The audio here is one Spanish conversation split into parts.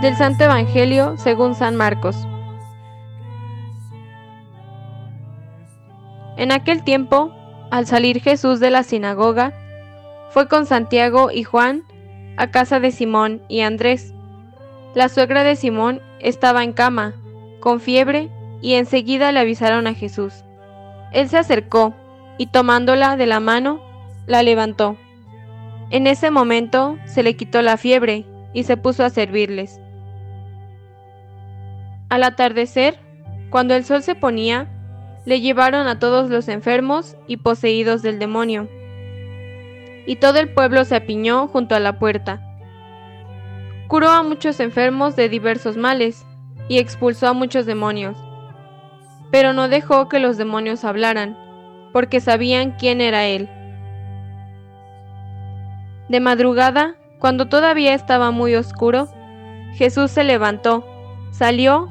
Del Santo Evangelio según San Marcos. En aquel tiempo, al salir Jesús de la sinagoga, fue con Santiago y Juan a casa de Simón y Andrés. La suegra de Simón estaba en cama, con fiebre, y enseguida le avisaron a Jesús. Él se acercó y tomándola de la mano, la levantó. En ese momento se le quitó la fiebre y se puso a servirles. Al atardecer, cuando el sol se ponía, le llevaron a todos los enfermos y poseídos del demonio. Y todo el pueblo se apiñó junto a la puerta. Curó a muchos enfermos de diversos males y expulsó a muchos demonios. Pero no dejó que los demonios hablaran, porque sabían quién era él. De madrugada, cuando todavía estaba muy oscuro, Jesús se levantó, salió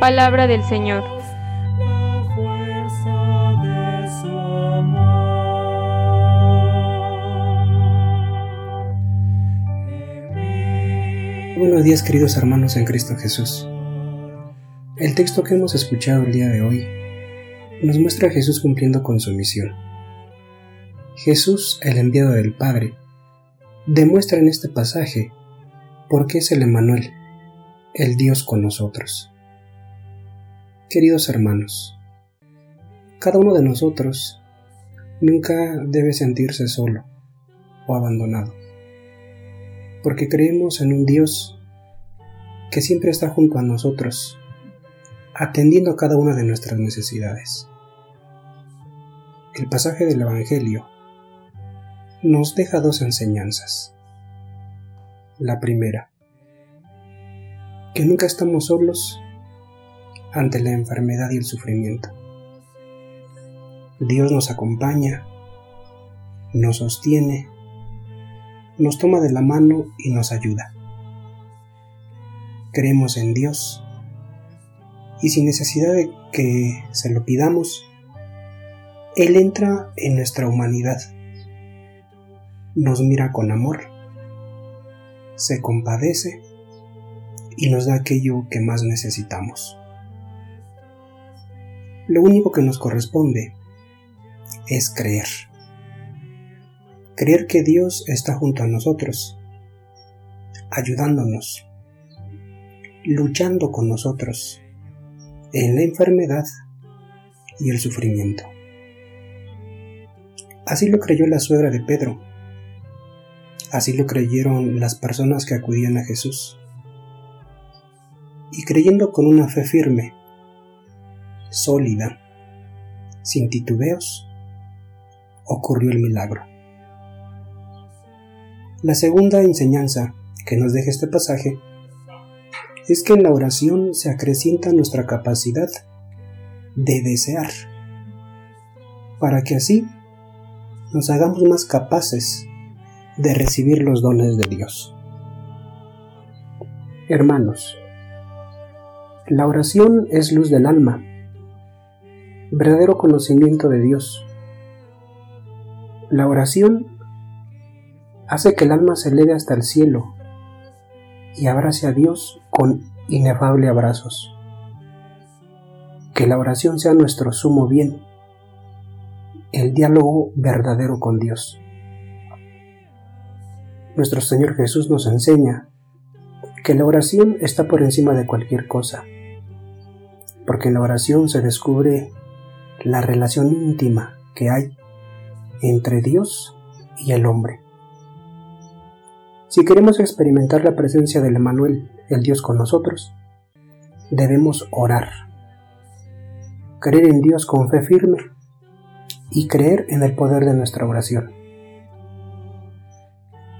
Palabra del Señor. Buenos días queridos hermanos en Cristo Jesús. El texto que hemos escuchado el día de hoy nos muestra a Jesús cumpliendo con su misión. Jesús, el enviado del Padre, demuestra en este pasaje por qué es el Emanuel, el Dios con nosotros. Queridos hermanos, cada uno de nosotros nunca debe sentirse solo o abandonado, porque creemos en un Dios que siempre está junto a nosotros, atendiendo a cada una de nuestras necesidades. El pasaje del Evangelio nos deja dos enseñanzas. La primera, que nunca estamos solos ante la enfermedad y el sufrimiento. Dios nos acompaña, nos sostiene, nos toma de la mano y nos ayuda. Creemos en Dios y sin necesidad de que se lo pidamos, Él entra en nuestra humanidad nos mira con amor, se compadece y nos da aquello que más necesitamos. Lo único que nos corresponde es creer. Creer que Dios está junto a nosotros, ayudándonos, luchando con nosotros en la enfermedad y el sufrimiento. Así lo creyó la suegra de Pedro, Así lo creyeron las personas que acudían a Jesús. Y creyendo con una fe firme, sólida, sin titubeos, ocurrió el milagro. La segunda enseñanza que nos deja este pasaje es que en la oración se acrecienta nuestra capacidad de desear, para que así nos hagamos más capaces de recibir los dones de Dios. Hermanos, la oración es luz del alma, verdadero conocimiento de Dios. La oración hace que el alma se eleve hasta el cielo y abrace a Dios con inefable abrazos. Que la oración sea nuestro sumo bien, el diálogo verdadero con Dios nuestro Señor Jesús nos enseña que la oración está por encima de cualquier cosa, porque la oración se descubre la relación íntima que hay entre Dios y el hombre. Si queremos experimentar la presencia del Emanuel, el Dios con nosotros, debemos orar, creer en Dios con fe firme y creer en el poder de nuestra oración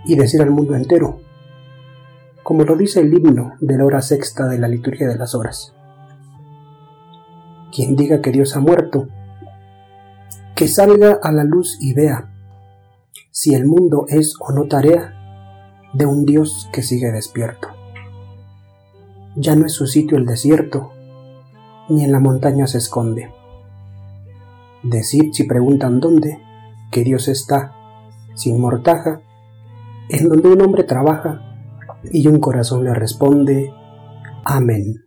y decir al mundo entero, como lo dice el himno de la hora sexta de la liturgia de las horas. Quien diga que Dios ha muerto, que salga a la luz y vea si el mundo es o no tarea de un Dios que sigue despierto. Ya no es su sitio el desierto, ni en la montaña se esconde. Decir si preguntan dónde, que Dios está, sin mortaja, en donde un hombre trabaja y un corazón le responde, Amén.